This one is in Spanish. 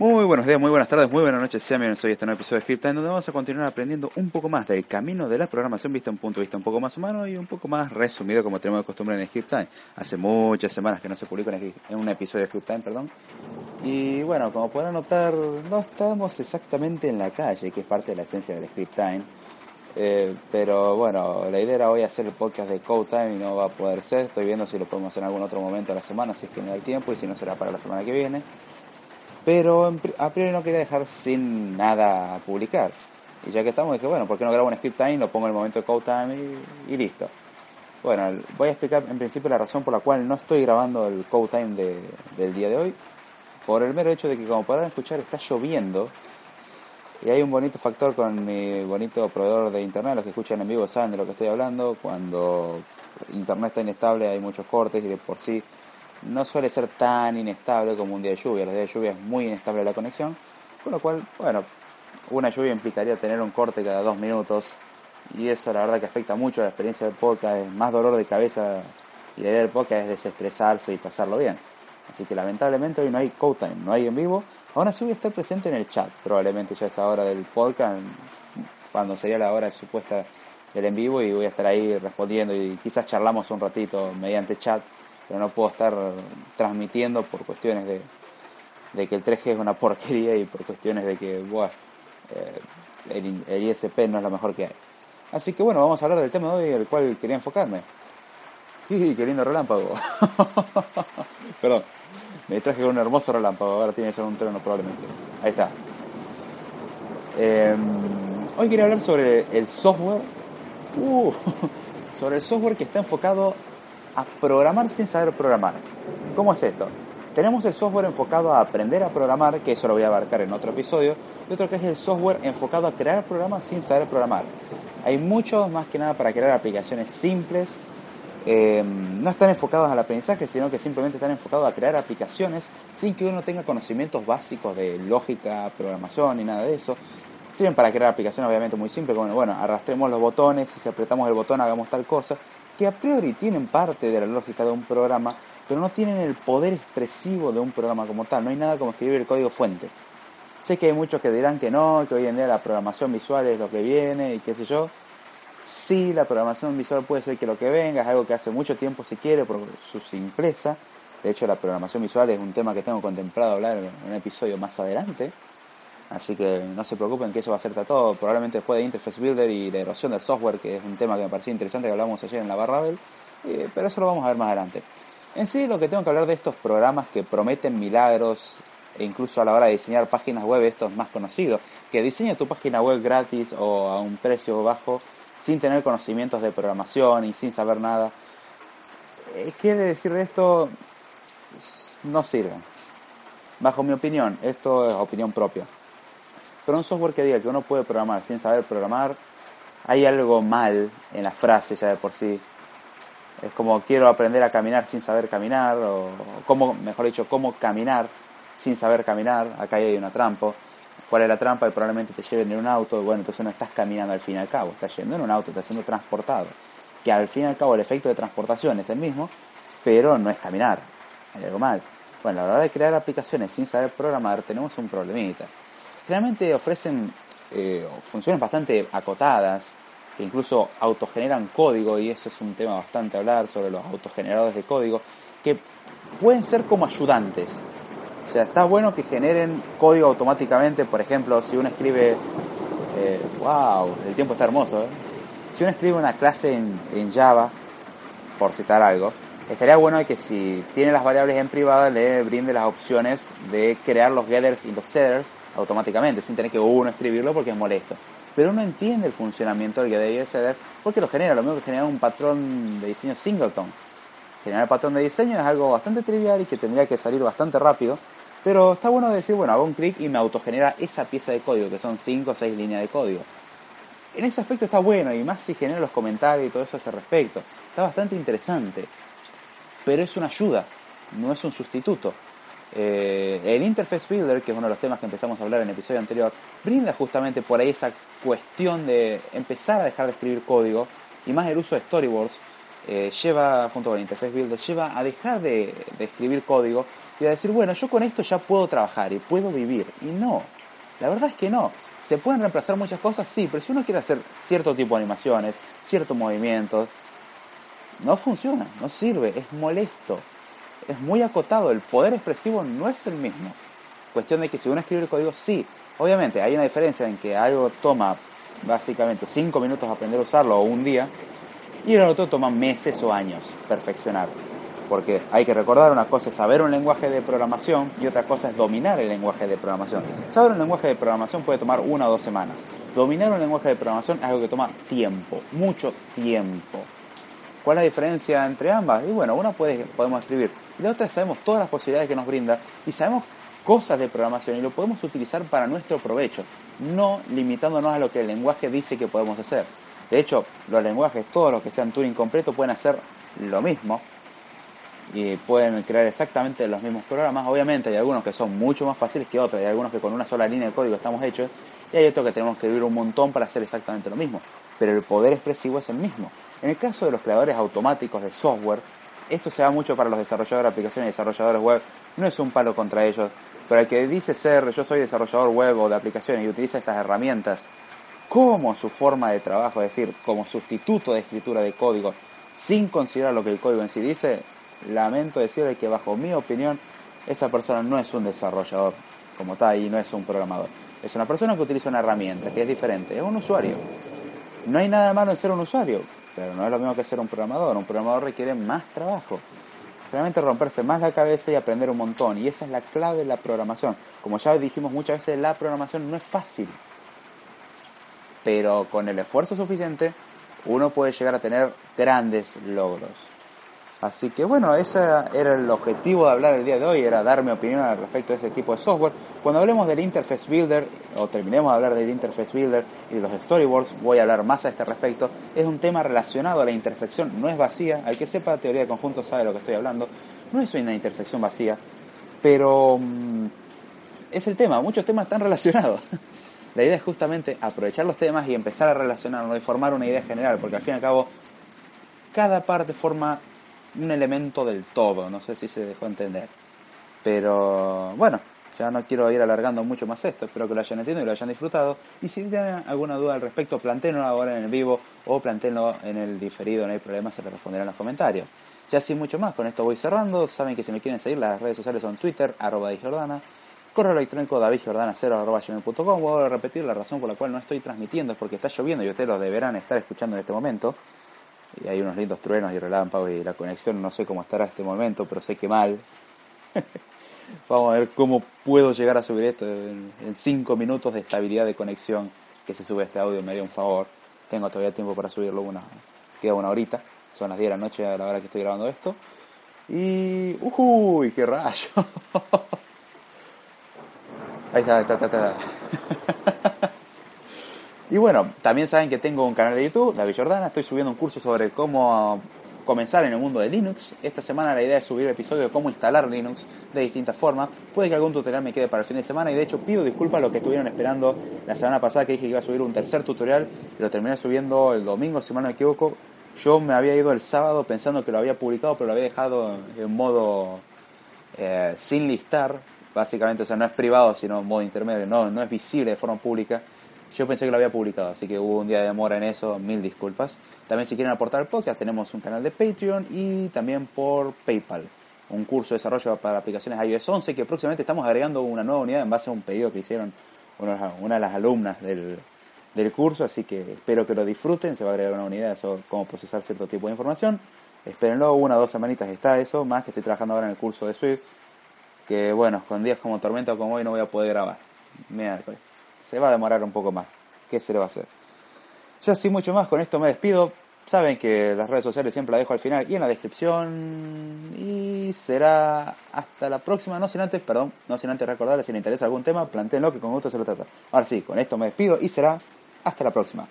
Muy buenos días, muy buenas tardes, muy buenas noches. Sean bienvenidos a este nuevo episodio de Script donde vamos a continuar aprendiendo un poco más del camino de la programación vista un punto de vista un poco más humano y un poco más resumido como tenemos de costumbre en Script Time. Hace muchas semanas que no se publicó en un episodio de Script Time, perdón. Y bueno, como podrán notar, no estamos exactamente en la calle, que es parte de la esencia del Script Time. Eh, pero bueno, la idea era hoy hacer el podcast de Code Time y no va a poder ser. Estoy viendo si lo podemos hacer en algún otro momento de la semana, si es que me da tiempo y si no será para la semana que viene pero a priori no quería dejar sin nada publicar. Y ya que estamos, dije, bueno, ¿por qué no grabo un script time? Lo pongo en el momento de code time y, listo. Bueno, voy a explicar en principio la razón por la cual no estoy grabando el code time de, del día de hoy. Por el mero hecho de que, como podrán escuchar, está lloviendo. Y hay un bonito factor con mi bonito proveedor de internet. Los que escuchan en vivo saben de lo que estoy hablando. Cuando internet está inestable hay muchos cortes y de por sí no suele ser tan inestable como un día de lluvia. Los días de lluvia es muy inestable la conexión, con lo cual, bueno, una lluvia implicaría tener un corte cada dos minutos y eso la verdad que afecta mucho a la experiencia del podcast, más dolor de cabeza y de ver podcast es desestresarse y pasarlo bien. Así que lamentablemente hoy no hay code time, no hay en vivo. Ahora sí voy a estar presente en el chat, probablemente ya es hora del podcast, cuando sería la hora supuesta del en vivo y voy a estar ahí respondiendo y quizás charlamos un ratito mediante chat pero no puedo estar transmitiendo por cuestiones de, que el 3G es una porquería y por cuestiones de que buah, eh, el, ISP no es lo mejor que hay. Así que bueno, vamos a hablar del tema de hoy, el cual quería enfocarme. Sí, qué lindo relámpago. Perdón, me traje un hermoso relámpago, ahora tiene ser un trono probablemente. Ahí está. Em, hoy quería hablar sobre el software. Uh, sobre el software que está enfocado a programar sin saber programar. ¿Cómo es esto? Tenemos el software enfocado a aprender a programar, que eso lo voy a abarcar en otro episodio, y otro que es el software enfocado a crear programas sin saber programar. Hay muchos más que nada para crear aplicaciones simples, eh, no están enfocados al aprendizaje, sino que simplemente están enfocados a crear aplicaciones sin que uno tenga conocimientos básicos de lógica, programación ni nada de eso. Sirven para crear aplicaciones obviamente muy simples, como bueno, arrastremos los botones, si apretamos el botón hagamos tal cosa, que a priori tienen parte de la lógica de un programa, pero no tienen el poder expresivo de un programa como tal. No hay nada como escribir el código fuente. Sé que hay muchos que dirán que no, que hoy en día la programación visual es lo que viene y qué sé yo. Sí, la programación visual puede ser que lo que venga es algo que hace mucho tiempo se quiere por su simpleza. De hecho, la programación visual es un tema que tengo contemplado hablar en un episodio más adelante. Así que no se preocupen que eso va a ser tratado probablemente después de Interface Builder y de erosión del software, que es un tema que me pareció interesante que hablamos ayer en la barra eh, pero eso lo vamos a ver más adelante. En sí, lo que tengo que hablar de estos programas que prometen milagros, e incluso a la hora de diseñar páginas web, estos más conocidos, que diseña tu página web gratis o a un precio bajo, sin tener conocimientos de programación y sin saber nada. Eh, quiere decir de esto, no sirven. Bajo mi opinión, esto es opinión propia. Pero un software que diga que uno puede programar sin saber programar, hay algo mal en la frase ya de por sí. Es como quiero aprender a caminar sin saber caminar, o como, mejor dicho, cómo caminar sin saber caminar. Acá hay una trampa. ¿Cuál es la trampa? Y probablemente te lleven en un auto. Bueno, entonces no estás caminando al fin y al cabo, estás yendo en un auto, estás siendo transportado. Que al fin y al cabo el efecto de transportación es el mismo, pero no es caminar. Hay algo mal. Bueno, a la hora de crear aplicaciones sin saber programar, tenemos un problemita generalmente ofrecen eh, funciones bastante acotadas, que incluso autogeneran código, y eso es un tema bastante hablar sobre los autogeneradores de código, que pueden ser como ayudantes. O sea, está bueno que generen código automáticamente, por ejemplo, si uno escribe, eh, wow, el tiempo está hermoso, ¿eh? si uno escribe una clase en, en Java, por citar algo, estaría bueno que si tiene las variables en privada le brinde las opciones de crear los getters y los setters automáticamente, sin tener que uno escribirlo porque es molesto. Pero uno entiende el funcionamiento del getter y el porque lo genera, lo mismo que generar un patrón de diseño singleton. Generar el patrón de diseño es algo bastante trivial y que tendría que salir bastante rápido, pero está bueno decir, bueno, hago un clic y me autogenera esa pieza de código, que son 5 o 6 líneas de código. En ese aspecto está bueno, y más si genera los comentarios y todo eso a ese respecto. Está bastante interesante. Pero es una ayuda, no es un sustituto. Eh, el Interface Builder, que es uno de los temas que empezamos a hablar en el episodio anterior, brinda justamente por ahí esa cuestión de empezar a dejar de escribir código y más el uso de storyboards eh, lleva, junto con el Interface Builder, lleva a dejar de, escribir código y a decir, bueno, yo con esto ya puedo trabajar y puedo vivir. Y no, la verdad es que no. ¿Se pueden reemplazar muchas cosas? Sí, pero si uno quiere hacer cierto tipo de animaciones, ciertos movimientos, no funciona, no sirve, es molesto, es muy acotado, el poder expresivo no es el mismo. Cuestión de que si uno escribe el código, sí, obviamente hay una diferencia en que algo toma básicamente 5 minutos aprender a usarlo o un día, y el otro toma meses o años perfeccionar. Porque hay que recordar, una cosa es saber un lenguaje de programación y otra cosa es dominar el lenguaje de programación. Saber un lenguaje de programación puede tomar una o dos semanas. Dominar un lenguaje de programación es algo que toma tiempo, mucho tiempo. ¿Cuál es la diferencia entre ambas? Y bueno, una puede, podemos escribir y la otra sabemos todas las posibilidades que nos brinda y sabemos cosas de programación y lo podemos utilizar para nuestro provecho, no limitándonos a lo que el lenguaje dice que podemos hacer. De hecho, los lenguajes, todos los que sean Turing completo, pueden hacer lo mismo y pueden crear exactamente los mismos programas. Obviamente hay algunos que son mucho más fáciles que otros, hay algunos que con una sola línea de código estamos hechos y hay otros que tenemos que escribir un montón para hacer exactamente lo mismo. Pero el poder expresivo es el mismo. En el caso de los creadores automáticos de software, esto se da mucho para los desarrolladores de aplicaciones y desarrolladores web. No es un palo contra ellos, pero el que dice ser yo soy desarrollador web o de aplicaciones y utiliza estas herramientas como su forma de trabajo, es decir, como sustituto de escritura de código, sin considerar lo que el código en sí dice, lamento decirle que bajo mi opinión, esa persona no es un desarrollador como tal y no es un programador. Es una persona que utiliza una herramienta, que es diferente, es un usuario. No hay nada malo en ser un usuario, pero no es lo mismo que ser un programador. Un programador requiere más trabajo. Realmente romperse más la cabeza y aprender un montón. Y esa es la clave de la programación. Como ya dijimos muchas veces, la programación no es fácil pero con el esfuerzo suficiente uno puede llegar a tener grandes logros. Así que bueno, ese era el objetivo de hablar el día de hoy, era dar mi opinión al respecto de ese tipo de software. Cuando hablemos del Interface Builder, o terminemos de hablar del Interface Builder y de los storyboards, voy a hablar más a este respecto. Es un tema relacionado a la intersección, no es vacía, al que sepa teoría de conjunto sabe de lo que estoy hablando, no es una intersección vacía, pero mm, es el tema, muchos temas están relacionados. La idea es justamente aprovechar los temas y empezar a relacionarlos y formar una idea general, porque al fin y al cabo cada parte forma un elemento del todo, no sé si se dejó entender. Pero bueno, ya no quiero ir alargando mucho más esto, espero que lo hayan entendido y lo hayan disfrutado. Y si tienen alguna duda al respecto, planteenlo ahora en el vivo o planteenlo en el diferido, no hay problema, se les responderá en los comentarios. Ya sin mucho más, con esto voy cerrando. Saben que si me quieren seguir, las redes sociales son Twitter, arroba Jordana, Correo electrónico davidjordana0.com. Voy a repetir la razón por la cual no estoy transmitiendo es porque está lloviendo y ustedes lo deberán estar escuchando en este momento. Y hay unos lindos truenos y relámpagos y la conexión no sé cómo estará este momento, pero sé que mal. Vamos a ver cómo puedo llegar a subir esto en 5 minutos de estabilidad de conexión que se sube este audio. Me dio un favor. Tengo todavía tiempo para subirlo una. Queda una horita. Son las 10 de la noche a la hora que estoy grabando esto. Y. ¡Uy! ¡Qué rayo! Ahí está, está, está, está. y bueno, también saben que tengo un canal de YouTube, David Jordana, estoy subiendo un curso sobre cómo comenzar en el mundo de Linux. Esta semana la idea es subir episodio de cómo instalar Linux de distintas formas. Puede que algún tutorial me quede para el fin de semana y de hecho pido disculpas a los que estuvieron esperando la semana pasada que dije que iba a subir un tercer tutorial y lo terminé subiendo el domingo, si mal no me equivoco. Yo me había ido el sábado pensando que lo había publicado, pero lo había dejado en modo eh, sin listar básicamente, o sea, no es privado, sino en modo intermedio, no, no es visible de forma pública. Yo pensé que lo había publicado, así que hubo un día de demora en eso, mil disculpas. También si quieren aportar al podcast, tenemos un canal de Patreon y también por PayPal, un curso de desarrollo para aplicaciones iOS 11 que próximamente estamos agregando una nueva unidad en base a un pedido que hicieron una, de las alumnas del, del curso, así que espero que lo disfruten, se va a agregar una unidad sobre cómo procesar cierto tipo de información. Espérenlo, una o dos semanitas está eso, más que estoy trabajando ahora en el curso de Swift que bueno, con días como tormenta como hoy no voy a poder grabar. Miércoles. Se va a demorar un poco más. ¿Qué se le va a hacer? Ya sin mucho más, con esto me despido. Saben que las redes sociales siempre las dejo al final y en la descripción. Y será hasta la próxima. No sin antes, perdón, no sin antes recordarles si les interesa algún tema, planteenlo que con gusto se lo trata. Ahora sí, con esto me despido y será hasta la próxima.